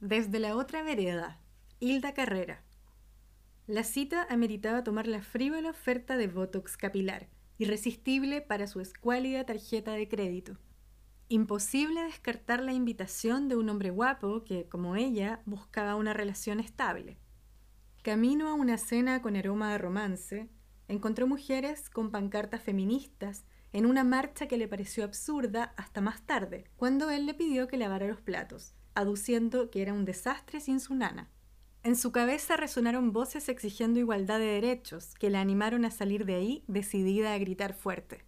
Desde la otra vereda, Hilda Carrera. La cita ameritaba tomar la frívola oferta de Botox capilar, irresistible para su escuálida tarjeta de crédito. Imposible descartar la invitación de un hombre guapo que, como ella, buscaba una relación estable. Camino a una cena con aroma de romance, encontró mujeres con pancartas feministas en una marcha que le pareció absurda hasta más tarde, cuando él le pidió que lavara los platos, aduciendo que era un desastre sin su nana. En su cabeza resonaron voces exigiendo igualdad de derechos, que la animaron a salir de ahí decidida a gritar fuerte.